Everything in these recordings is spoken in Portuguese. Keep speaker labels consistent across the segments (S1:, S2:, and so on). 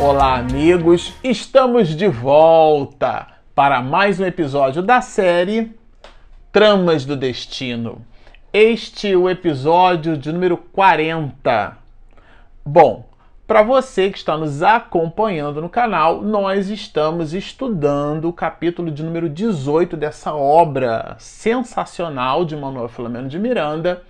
S1: Olá, amigos! Estamos de volta para mais um episódio da série Tramas do Destino. Este é o episódio de número 40. Bom, para você que está nos acompanhando no canal, nós estamos estudando o capítulo de número 18 dessa obra sensacional de Manuel Filomeno de Miranda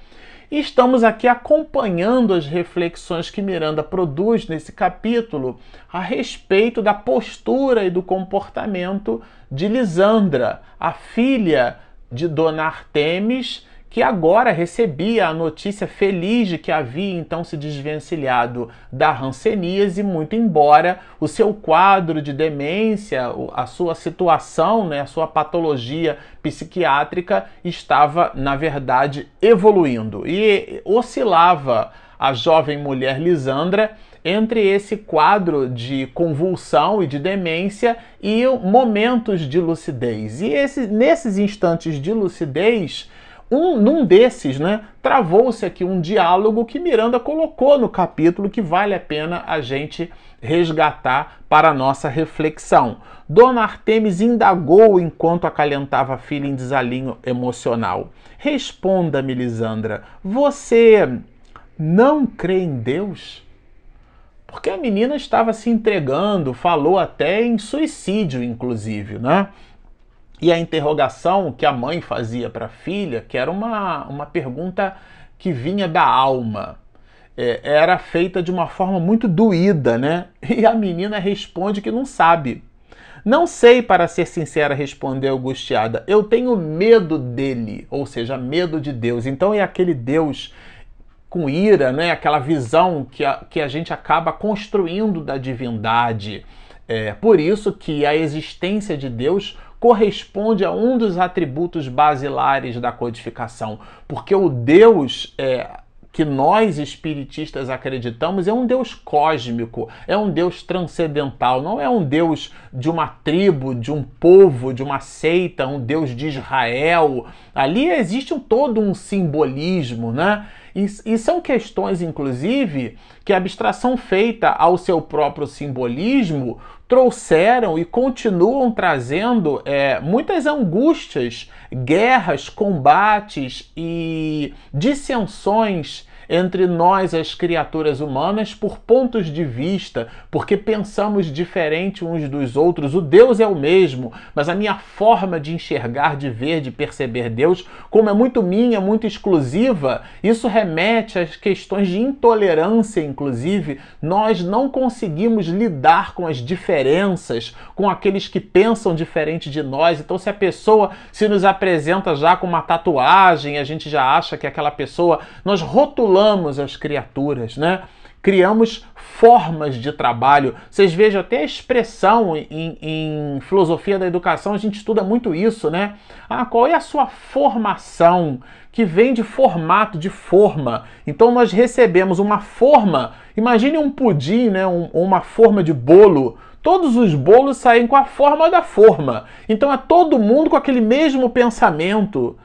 S1: e estamos aqui acompanhando as reflexões que Miranda produz nesse capítulo a respeito da postura e do comportamento de Lisandra, a filha de Dona Artemis que agora recebia a notícia feliz de que havia então se desvencilhado da ranceníase, muito embora o seu quadro de demência, a sua situação, né, a sua patologia psiquiátrica estava, na verdade, evoluindo e oscilava a jovem mulher Lisandra entre esse quadro de convulsão e de demência e momentos de lucidez. E esse, nesses instantes de lucidez, um, num desses, né, travou-se aqui um diálogo que Miranda colocou no capítulo que vale a pena a gente resgatar para a nossa reflexão. Dona Artemis indagou enquanto acalentava a filha em desalinho emocional. Responda-me, Lisandra, você não crê em Deus? Porque a menina estava se entregando, falou até em suicídio, inclusive, né? E a interrogação que a mãe fazia para a filha, que era uma, uma pergunta que vinha da alma, é, era feita de uma forma muito doída, né? E a menina responde que não sabe. Não sei, para ser sincera, respondeu angustiada. Eu tenho medo dele, ou seja, medo de Deus. Então é aquele Deus com ira, né? aquela visão que a, que a gente acaba construindo da divindade. É por isso que a existência de Deus corresponde a um dos atributos basilares da codificação, porque o Deus é, que nós espiritistas acreditamos é um Deus cósmico, é um Deus transcendental, não é um Deus de uma tribo, de um povo, de uma seita, um Deus de Israel. Ali existe um, todo um simbolismo, né? E, e, são questões, inclusive, que a abstração feita ao seu próprio simbolismo trouxeram e continuam trazendo é, muitas angústias, guerras, combates e dissensões entre nós, as criaturas humanas, por pontos de vista, porque pensamos diferente uns dos outros. O Deus é o mesmo, mas a minha forma de enxergar, de ver, de perceber Deus, como é muito minha, muito exclusiva, isso remete às questões de intolerância, inclusive. Nós não conseguimos lidar com as diferenças, com aqueles que pensam diferente de nós. Então, se a pessoa se nos apresenta já com uma tatuagem, a gente já acha que aquela pessoa, nós rotulamos manipulamos as criaturas, né? Criamos formas de trabalho. Vocês vejam até a expressão em, em, filosofia da educação, a gente estuda muito isso, né? Ah, qual é a sua formação? Que vem de formato, de forma. Então nós recebemos uma forma. Imagine um pudim, né? Um, uma forma de bolo. Todos os bolos saem com a forma da forma. Então é todo mundo com aquele mesmo pensamento,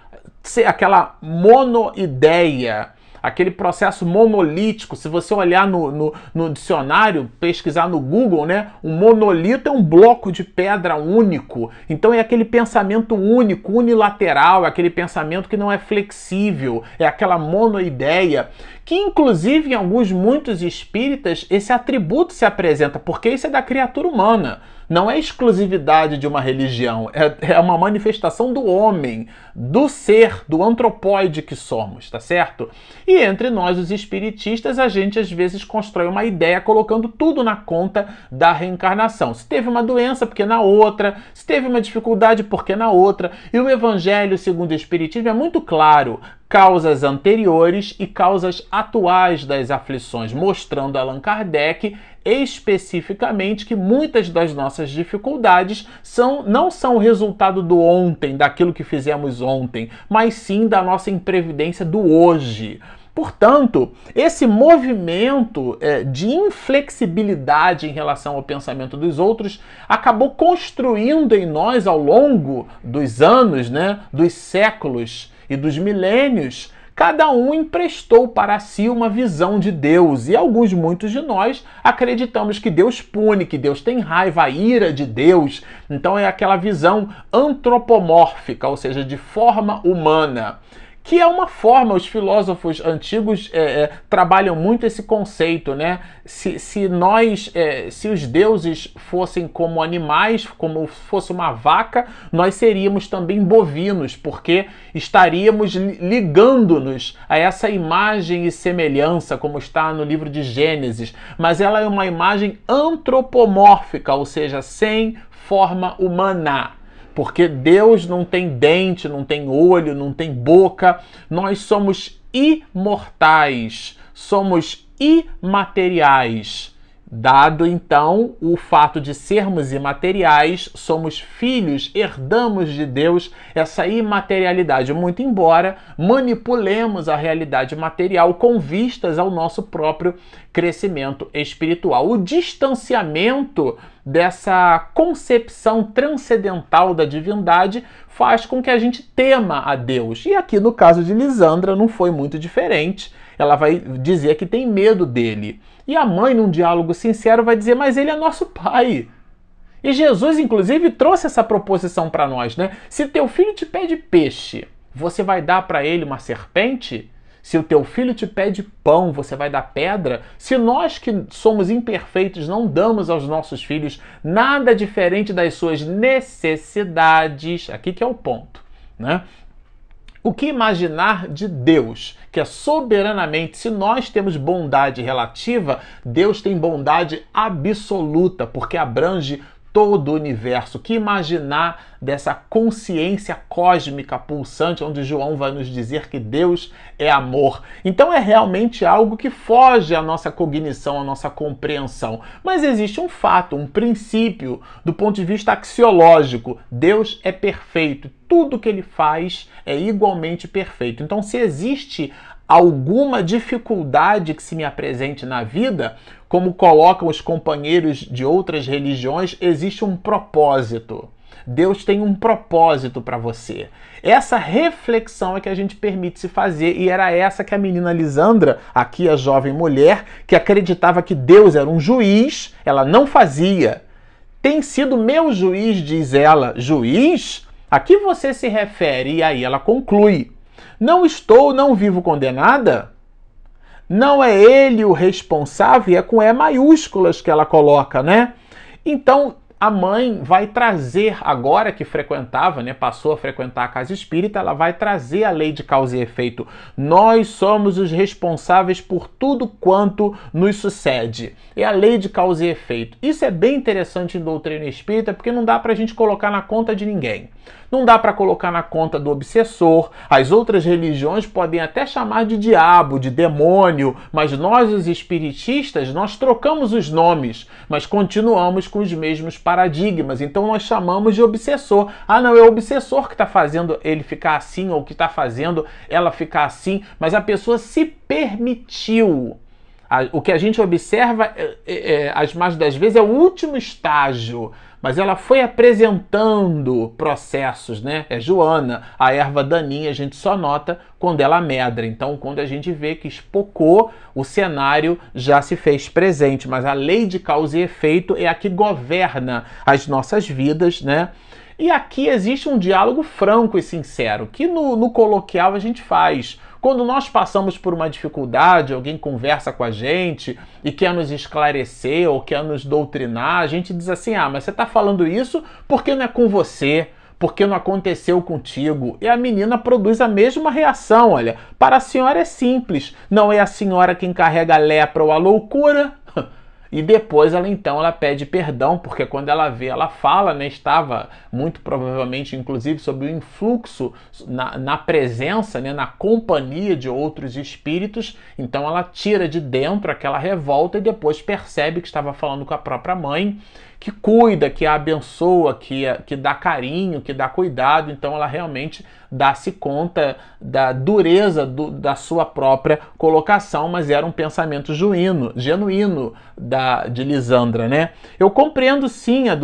S1: aquela monoideia aquele processo monolítico. Se você olhar no, no, no, dicionário, pesquisar no Google, né? Um monolito é um bloco de pedra único. Então é aquele pensamento único, unilateral, é aquele pensamento que não é flexível, é aquela monoideia. Que inclusive em alguns muitos espíritas esse atributo se apresenta, porque isso é da criatura humana não é exclusividade de uma religião, é, é uma manifestação do homem, do ser, do antropóide que somos, tá certo? E entre nós, os espiritistas, a gente às vezes constrói uma ideia colocando tudo na conta da reencarnação. Se teve uma doença, porque na outra, se teve uma dificuldade, porque na outra. E o Evangelho, segundo o Espiritismo, é muito claro causas anteriores e causas atuais das aflições, mostrando Allan Kardec especificamente que muitas das nossas dificuldades são, não são o resultado do ontem, daquilo que fizemos ontem, mas sim da nossa imprevidência do hoje. Portanto, esse movimento é, de inflexibilidade em relação ao pensamento dos outros acabou construindo em nós ao longo dos anos, né, dos séculos e dos milênios cada um emprestou para si uma visão de Deus. E alguns, muitos de nós, acreditamos que Deus pune, que Deus tem raiva, a ira de Deus. Então é aquela visão antropomórfica, ou seja, de forma humana que é uma forma, os filósofos antigos é, é, trabalham muito esse conceito, né? Se, se nós, é, se os deuses fossem como animais, como fosse uma vaca, nós seríamos também bovinos, porque estaríamos ligando-nos a essa imagem e semelhança, como está no livro de Gênesis. Mas ela é uma imagem antropomórfica, ou seja, sem forma humana porque Deus não tem dente, não tem olho, não tem boca. Nós somos imortais, somos imateriais. Dado então o fato de sermos imateriais, somos filhos, herdamos de Deus essa imaterialidade, muito embora manipulemos a realidade material com vistas ao nosso próprio crescimento espiritual. O distanciamento dessa concepção transcendental da divindade faz com que a gente tema a Deus. E aqui no caso de Lisandra não foi muito diferente. Ela vai dizer que tem medo dele. E a mãe, num diálogo sincero, vai dizer: Mas ele é nosso pai. E Jesus, inclusive, trouxe essa proposição para nós, né? Se teu filho te pede peixe, você vai dar para ele uma serpente? Se o teu filho te pede pão, você vai dar pedra? Se nós que somos imperfeitos não damos aos nossos filhos nada diferente das suas necessidades, aqui que é o ponto, né? O que imaginar de Deus, que é soberanamente, se nós temos bondade relativa, Deus tem bondade absoluta, porque abrange todo o universo. Que imaginar dessa consciência cósmica pulsante, onde João vai nos dizer que Deus é amor. Então é realmente algo que foge à nossa cognição, à nossa compreensão. Mas existe um fato, um princípio, do ponto de vista axiológico: Deus é perfeito. Tudo que ele faz é igualmente perfeito. Então, se existe alguma dificuldade que se me apresente na vida, como colocam os companheiros de outras religiões, existe um propósito. Deus tem um propósito para você. Essa reflexão é que a gente permite se fazer, e era essa que a menina Lisandra, aqui a jovem mulher, que acreditava que Deus era um juiz, ela não fazia. Tem sido meu juiz, diz ela. Juiz? A que você se refere? E aí ela conclui: não estou, não vivo condenada? Não é ele o responsável, é com E maiúsculas que ela coloca, né? Então, a mãe vai trazer, agora que frequentava, né, passou a frequentar a casa espírita, ela vai trazer a lei de causa e efeito. Nós somos os responsáveis por tudo quanto nos sucede. É a lei de causa e efeito. Isso é bem interessante em doutrina espírita, porque não dá para a gente colocar na conta de ninguém. Não dá para colocar na conta do obsessor. As outras religiões podem até chamar de diabo, de demônio, mas nós, os espiritistas, nós trocamos os nomes, mas continuamos com os mesmos paradigmas. Então nós chamamos de obsessor. Ah, não, é o obsessor que está fazendo ele ficar assim ou que está fazendo ela ficar assim, mas a pessoa se permitiu o que a gente observa, é, é, é, as mais das vezes, é o último estágio mas ela foi apresentando processos, né? É Joana, a erva daninha a gente só nota quando ela medra. Então, quando a gente vê que espocou, o cenário já se fez presente, mas a lei de causa e efeito é a que governa as nossas vidas, né? E aqui existe um diálogo franco e sincero, que no, no coloquial a gente faz. Quando nós passamos por uma dificuldade, alguém conversa com a gente e quer nos esclarecer ou quer nos doutrinar, a gente diz assim: ah, mas você está falando isso porque não é com você, porque não aconteceu contigo. E a menina produz a mesma reação: olha, para a senhora é simples, não é a senhora quem carrega a lepra ou a loucura, e depois ela então ela pede perdão, porque quando ela vê, ela fala, né, estava muito provavelmente, inclusive, sob o influxo, na, na presença, né, na companhia de outros espíritos, então ela tira de dentro aquela revolta e depois percebe que estava falando com a própria mãe que cuida, que abençoa, que, que dá carinho, que dá cuidado. Então ela realmente dá-se conta da dureza do, da sua própria colocação, mas era um pensamento genuíno, genuíno da, de Lisandra, né? Eu compreendo sim a.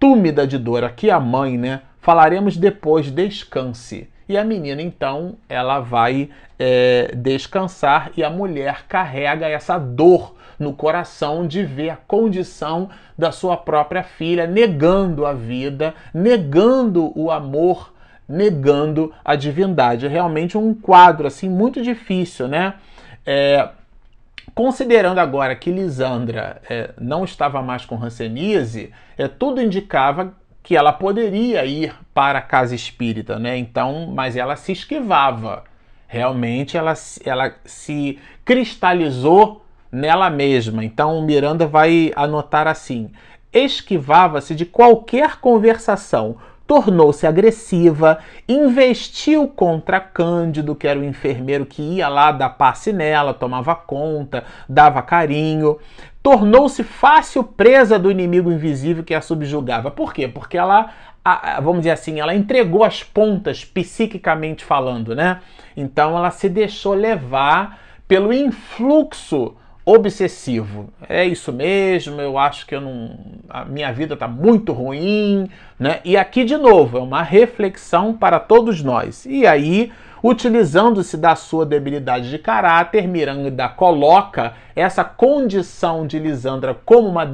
S1: Túmida de dor, aqui a mãe, né? Falaremos depois, descanse. e a menina então ela vai é, descansar e a mulher carrega essa dor no coração de ver a condição da sua própria filha negando a vida, negando o amor, negando a divindade. É realmente um quadro assim muito difícil, né? É, considerando agora que Lisandra é, não estava mais com Hanseníase, é, tudo indicava que ela poderia ir para a casa espírita, né? Então, mas ela se esquivava. Realmente ela, ela se cristalizou nela mesma. Então Miranda vai anotar assim: esquivava-se de qualquer conversação, tornou-se agressiva, investiu contra Cândido, que era o enfermeiro que ia lá dar passe nela, tomava conta, dava carinho. Tornou-se fácil presa do inimigo invisível que a subjugava. Por quê? Porque ela, vamos dizer assim, ela entregou as pontas psiquicamente falando, né? Então ela se deixou levar pelo influxo obsessivo. É isso mesmo, eu acho que eu não, a minha vida está muito ruim, né? E aqui de novo é uma reflexão para todos nós. E aí, utilizando-se da sua debilidade de caráter, Miranda coloca essa condição de Lisandra como uma,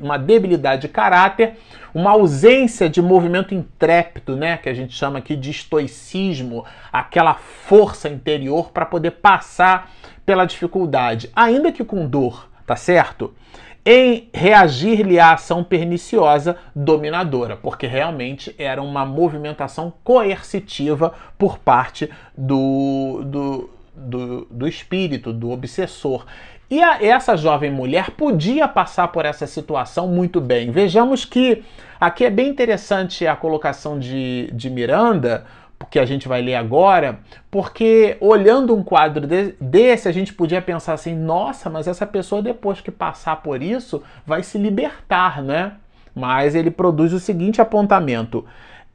S1: uma debilidade de caráter, uma ausência de movimento intrépido, né, que a gente chama aqui de estoicismo, aquela força interior para poder passar pela dificuldade, ainda que com dor, tá certo? Em reagir-lhe à ação perniciosa dominadora, porque realmente era uma movimentação coercitiva por parte do, do, do, do espírito, do obsessor. E a, essa jovem mulher podia passar por essa situação muito bem. Vejamos que aqui é bem interessante a colocação de, de Miranda, que a gente vai ler agora, porque olhando um quadro de, desse, a gente podia pensar assim: nossa, mas essa pessoa, depois que passar por isso, vai se libertar, né? Mas ele produz o seguinte apontamento: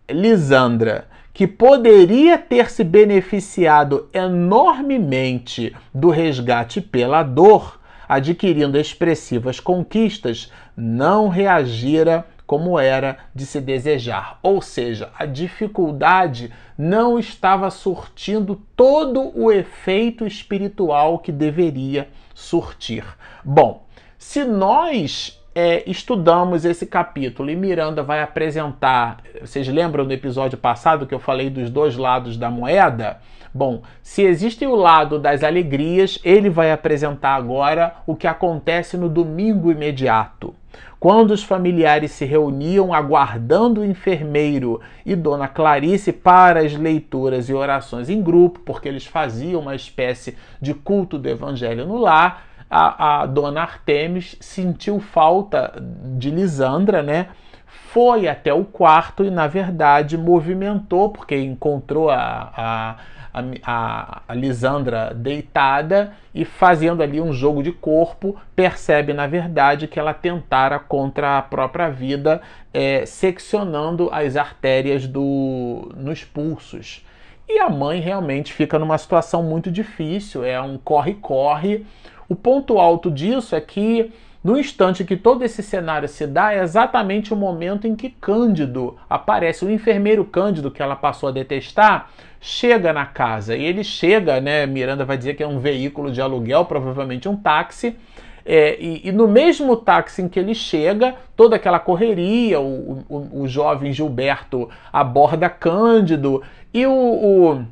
S1: Lisandra, que poderia ter se beneficiado enormemente do resgate pela dor, adquirindo expressivas conquistas, não reagira como era de se desejar. Ou seja, a dificuldade não estava surtindo todo o efeito espiritual que deveria surtir. Bom, se nós é, estudamos esse capítulo e Miranda vai apresentar. Vocês lembram do episódio passado que eu falei dos dois lados da moeda? Bom, se existe o lado das alegrias, ele vai apresentar agora o que acontece no domingo imediato. Quando os familiares se reuniam aguardando o enfermeiro e Dona Clarice para as leituras e orações em grupo, porque eles faziam uma espécie de culto do evangelho no lar, a, a dona Artemis sentiu falta de Lisandra, né? Foi até o quarto e, na verdade, movimentou, porque encontrou a, a a, a, Lisandra deitada e fazendo ali um jogo de corpo, percebe na verdade que ela tentara contra a própria vida, é, seccionando as artérias do, nos pulsos. E a mãe realmente fica numa situação muito difícil, é um corre-corre. O ponto alto disso é que no instante que todo esse cenário se dá, é exatamente o momento em que Cândido aparece. O enfermeiro Cândido, que ela passou a detestar, chega na casa. E ele chega, né? Miranda vai dizer que é um veículo de aluguel, provavelmente um táxi. É, e, e, no mesmo táxi em que ele chega, toda aquela correria, o, o, o jovem Gilberto aborda Cândido, e o, o,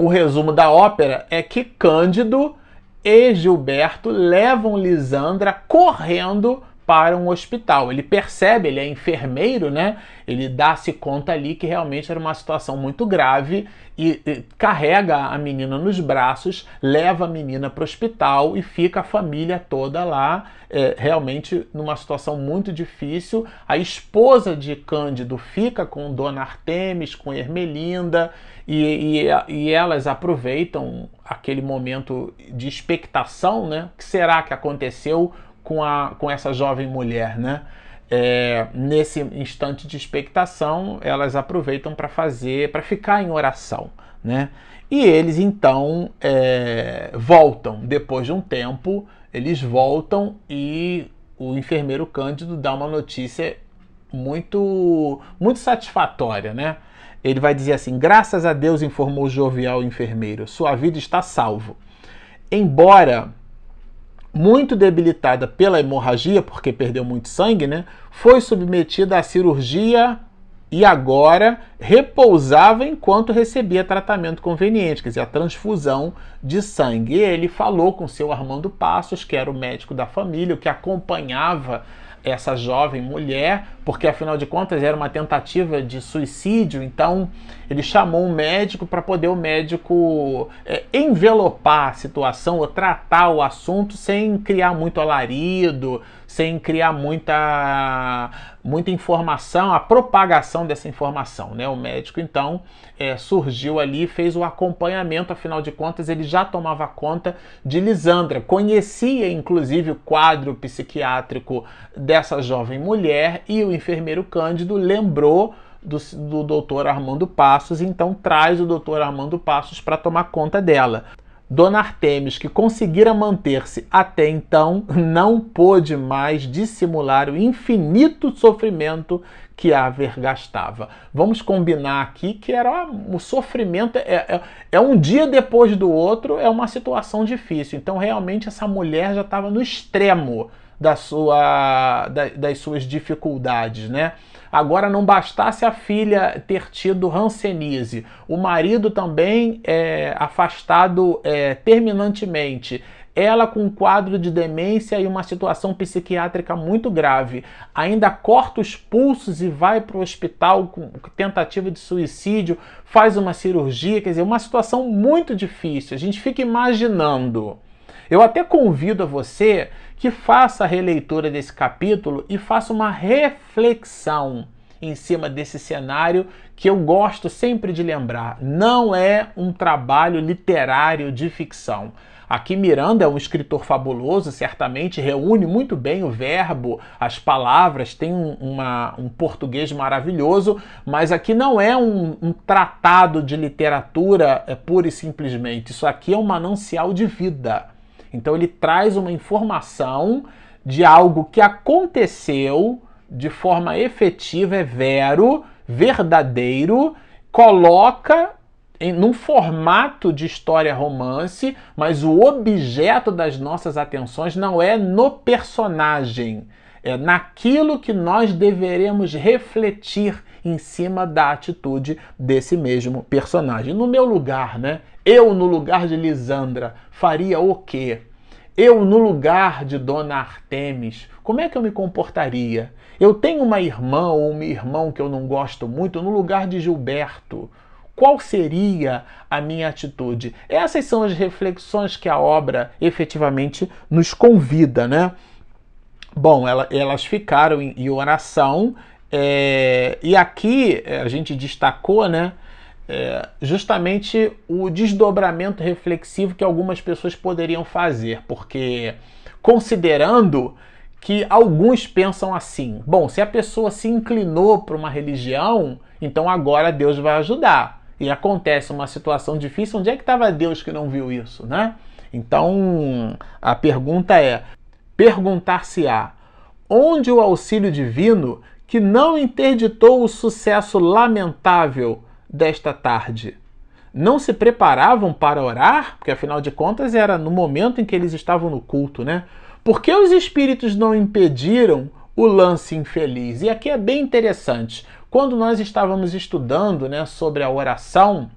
S1: o resumo da ópera é que Cândido e Gilberto levam Lisandra correndo para um hospital. Ele percebe, ele é enfermeiro, né? Ele dá-se conta ali que realmente era uma situação muito grave e, e carrega a menina nos braços, leva a menina para o hospital e fica a família toda lá, é, realmente numa situação muito difícil. A esposa de Cândido fica com Dona Artemis, com Ermelinda, e, e, e elas aproveitam aquele momento de expectação, né? O que será que aconteceu com, a, com essa jovem mulher, né? É, nesse instante de expectação, elas aproveitam para fazer, para ficar em oração, né? E eles então é, voltam depois de um tempo, eles voltam e o enfermeiro Cândido dá uma notícia muito muito satisfatória, né? ele vai dizer assim: graças a Deus, informou o jovial enfermeiro, sua vida está salvo. Embora muito debilitada pela hemorragia, porque perdeu muito sangue, né? Foi submetida à cirurgia e agora repousava enquanto recebia tratamento conveniente, quer dizer, a transfusão de sangue. E ele falou com seu Armando Passos, que era o médico da família, que acompanhava essa jovem mulher, porque afinal de contas era uma tentativa de suicídio, então ele chamou um médico para poder o médico é, envelopar a situação ou tratar o assunto sem criar muito alarido, sem criar muita, muita informação, a propagação dessa informação. Né? O médico então é, surgiu ali, fez o acompanhamento, afinal de contas ele já tomava conta de Lisandra, conhecia inclusive o quadro psiquiátrico dessa jovem mulher e o enfermeiro Cândido lembrou do, do doutor Armando Passos, então traz o doutor Armando Passos para tomar conta dela. Dona Artemis, que conseguira manter-se até então, não pôde mais dissimular o infinito sofrimento que a vergastava. Vamos combinar aqui que era o sofrimento é, é, é, um dia depois do outro, é uma situação difícil. Então, realmente, essa mulher já estava no extremo da sua, da, das suas dificuldades, né? Agora, não bastasse a filha ter tido Hanseníase, o marido também é afastado é, terminantemente, ela com um quadro de demência e uma situação psiquiátrica muito grave, ainda corta os pulsos e vai para o hospital com tentativa de suicídio, faz uma cirurgia, quer dizer, uma situação muito difícil. A gente fica imaginando. Eu até convido a você que faça a releitura desse capítulo e faça uma reflexão em cima desse cenário que eu gosto sempre de lembrar. Não é um trabalho literário de ficção. Aqui Miranda é um escritor fabuloso, certamente reúne muito bem o verbo, as palavras, tem um, uma, um português maravilhoso, mas aqui não é um, um tratado de literatura é, pura e simplesmente. Isso aqui é um manancial de vida. Então ele traz uma informação de algo que aconteceu de forma efetiva, é vero, verdadeiro, coloca em num formato de história romance, mas o objeto das nossas atenções não é no personagem, é naquilo que nós deveremos refletir em cima da atitude desse mesmo personagem. No meu lugar, né? Eu, no lugar de Lisandra, faria o quê? Eu, no lugar de Dona Artemis, como é que eu me comportaria? Eu tenho uma irmã ou um irmão que eu não gosto muito, no lugar de Gilberto. Qual seria a minha atitude? Essas são as reflexões que a obra efetivamente nos convida, né? Bom, ela, elas ficaram em, em oração, é, e aqui a gente destacou, né? é, justamente o desdobramento reflexivo que algumas pessoas poderiam fazer, porque considerando que alguns pensam assim: bom, se a pessoa se inclinou para uma religião, então agora Deus vai ajudar. E acontece uma situação difícil, onde é que estava Deus que não viu isso, né? Então a pergunta é: perguntar-se-á onde o auxílio divino que não interditou o sucesso lamentável desta tarde não se preparavam para orar? Porque afinal de contas era no momento em que eles estavam no culto, né? Por que os espíritos não impediram o lance infeliz? E aqui é bem interessante. Quando nós estávamos estudando né, sobre a oração,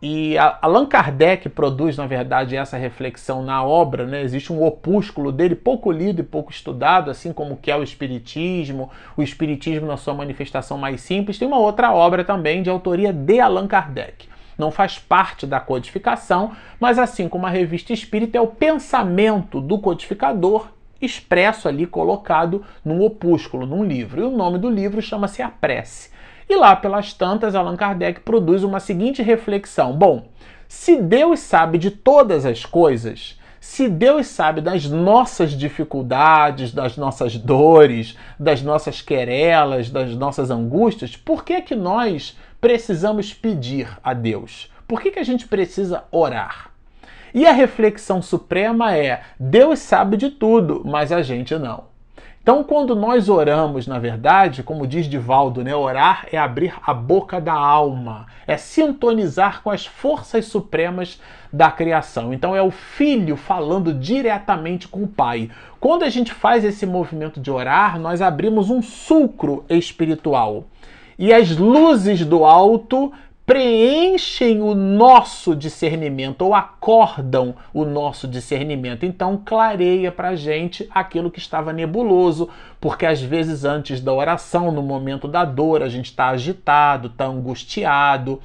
S1: e Allan Kardec produz, na verdade, essa reflexão na obra, né? Existe um opúsculo dele pouco lido e pouco estudado, assim como que é o Espiritismo, o Espiritismo na sua manifestação mais simples. Tem uma outra obra também de autoria de Allan Kardec. Não faz parte da codificação, mas assim como a revista espírita é o pensamento do codificador expresso ali, colocado num opúsculo, num livro. E o nome do livro chama-se A Prece. E lá pelas tantas, Allan Kardec produz uma seguinte reflexão: bom, se Deus sabe de todas as coisas, se Deus sabe das nossas dificuldades, das nossas dores, das nossas querelas, das nossas angústias, por que que nós precisamos pedir a Deus? Por que, que a gente precisa orar? E a reflexão suprema é: Deus sabe de tudo, mas a gente não. Então, quando nós oramos, na verdade, como diz Divaldo, né, orar é abrir a boca da alma, é sintonizar com as forças supremas da criação. Então, é o filho falando diretamente com o pai. Quando a gente faz esse movimento de orar, nós abrimos um sulcro espiritual. E as luzes do alto preenchem o nosso discernimento ou acordam o nosso discernimento. Então, clareia para gente aquilo que estava nebuloso, porque às vezes antes da oração, no momento da dor, a gente está agitado, está angustiado.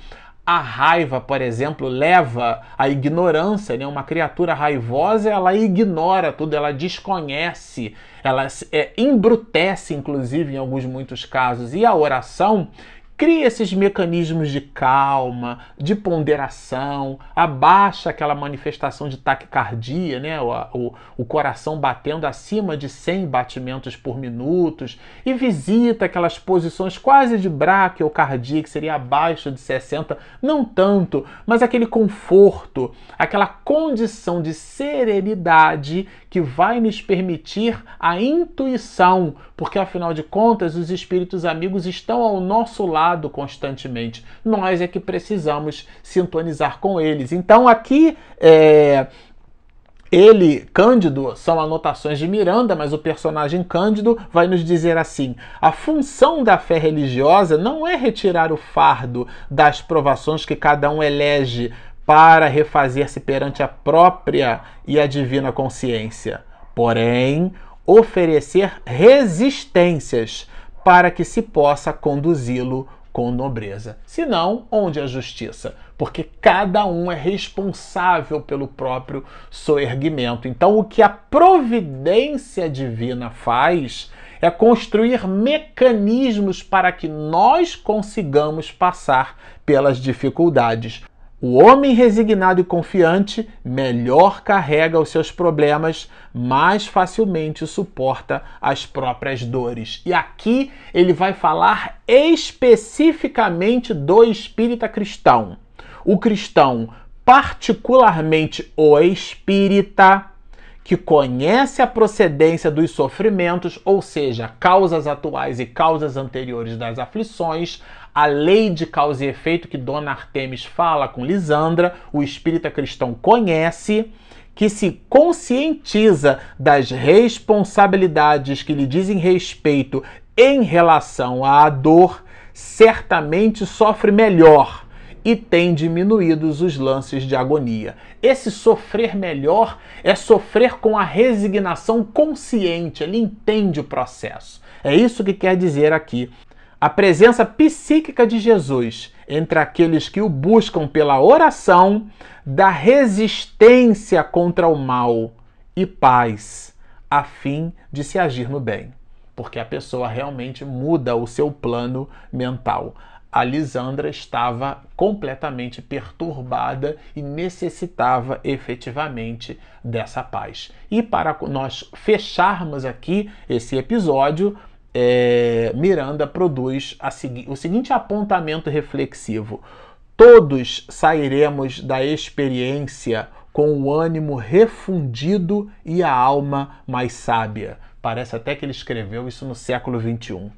S1: A raiva, por exemplo, leva à ignorância, né? Uma criatura raivosa, ela ignora tudo, ela desconhece, ela é, embrutece, inclusive, em alguns muitos casos. E a oração cria esses mecanismos de calma, de ponderação, abaixa aquela manifestação de taquicardia, né? O, o, o, coração batendo acima de 100 batimentos por minuto, e visita aquelas posições quase de braquiocardia, que seria abaixo de 60, não tanto, mas aquele conforto, aquela condição de serenidade que vai nos permitir a intuição, porque afinal de contas os espíritos amigos estão ao nosso lado constantemente. Nós é que precisamos sintonizar com eles. Então aqui é, ele, Cândido, são anotações de Miranda, mas o personagem Cândido vai nos dizer assim: a função da fé religiosa não é retirar o fardo das provações que cada um elege para refazer-se perante a própria e a divina consciência, porém oferecer resistências para que se possa conduzi-lo com nobreza. Senão, onde a justiça? Porque cada um é responsável pelo próprio soerguimento. Então, o que a providência divina faz é construir mecanismos para que nós consigamos passar pelas dificuldades. O homem resignado e confiante melhor carrega os seus problemas, mais facilmente suporta as próprias dores. E aqui ele vai falar especificamente do espírita cristão. O cristão, particularmente o espírita, que conhece a procedência dos sofrimentos, ou seja, causas atuais e causas anteriores das aflições, a lei de causa e efeito que Dona Artemis fala com Lisandra, o espírita cristão conhece, que se conscientiza das responsabilidades que lhe dizem respeito em relação à dor, certamente sofre melhor e tem diminuídos os lances de agonia. Esse sofrer melhor é sofrer com a resignação consciente, ele entende o processo. É isso que quer dizer aqui a presença psíquica de Jesus entre aqueles que o buscam pela oração dá resistência contra o mal e paz, a fim de se agir no bem. Porque a pessoa realmente muda o seu plano mental. A Lisandra estava completamente perturbada e necessitava efetivamente dessa paz. E para nós fecharmos aqui esse episódio, é, Miranda produz segui o seguinte apontamento reflexivo: todos sairemos da experiência com o ânimo refundido e a alma mais sábia. Parece até que ele escreveu isso no século XXI.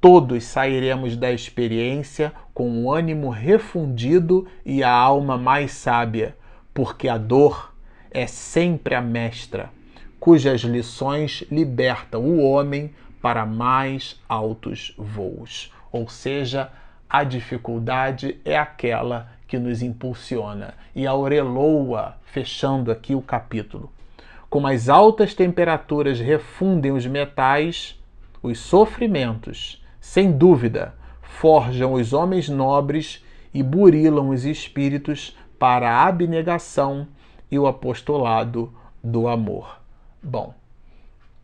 S1: Todos sairemos da experiência com o ânimo refundido e a alma mais sábia, porque a dor é sempre a mestra, cujas lições libertam o homem para mais altos voos. Ou seja, a dificuldade é aquela que nos impulsiona. E Aureloa, fechando aqui o capítulo. Como as altas temperaturas refundem os metais, os sofrimentos, sem dúvida, forjam os homens nobres e burilam os espíritos para a abnegação e o apostolado do amor. Bom,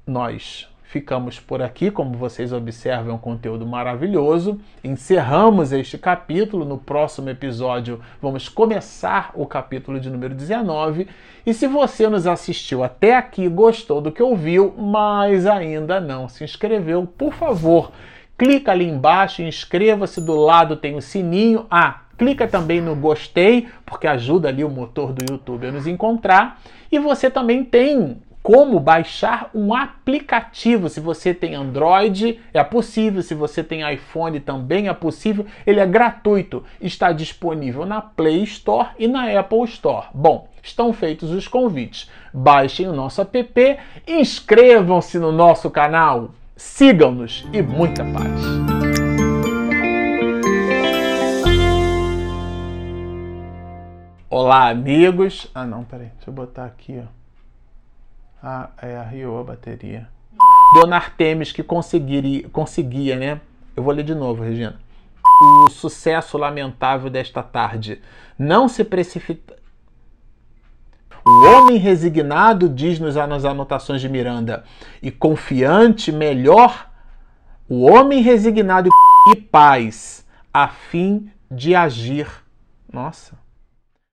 S1: nós Ficamos por aqui, como vocês observam, é um conteúdo maravilhoso. Encerramos este capítulo. No próximo episódio, vamos começar o capítulo de número 19. E se você nos assistiu até aqui, gostou do que ouviu, mas ainda não se inscreveu, por favor, clica ali embaixo, inscreva-se. Do lado tem o sininho. Ah, clica também no gostei, porque ajuda ali o motor do YouTube a nos encontrar. E você também tem como baixar um aplicativo. Se você tem Android, é possível. Se você tem iPhone, também é possível. Ele é gratuito. Está disponível na Play Store e na Apple Store. Bom, estão feitos os convites. Baixem o nosso app, inscrevam-se no nosso canal, sigam-nos e muita paz. Olá, amigos. Ah, não, peraí. Deixa eu botar aqui, ó. Ah, é, arriou a bateria. Dona Artemis que conseguiria, conseguia, né? Eu vou ler de novo, Regina. O sucesso lamentável desta tarde não se precipita. O homem resignado, diz-nos nas anotações de Miranda, e confiante, melhor, o homem resignado e paz, a fim de agir. Nossa.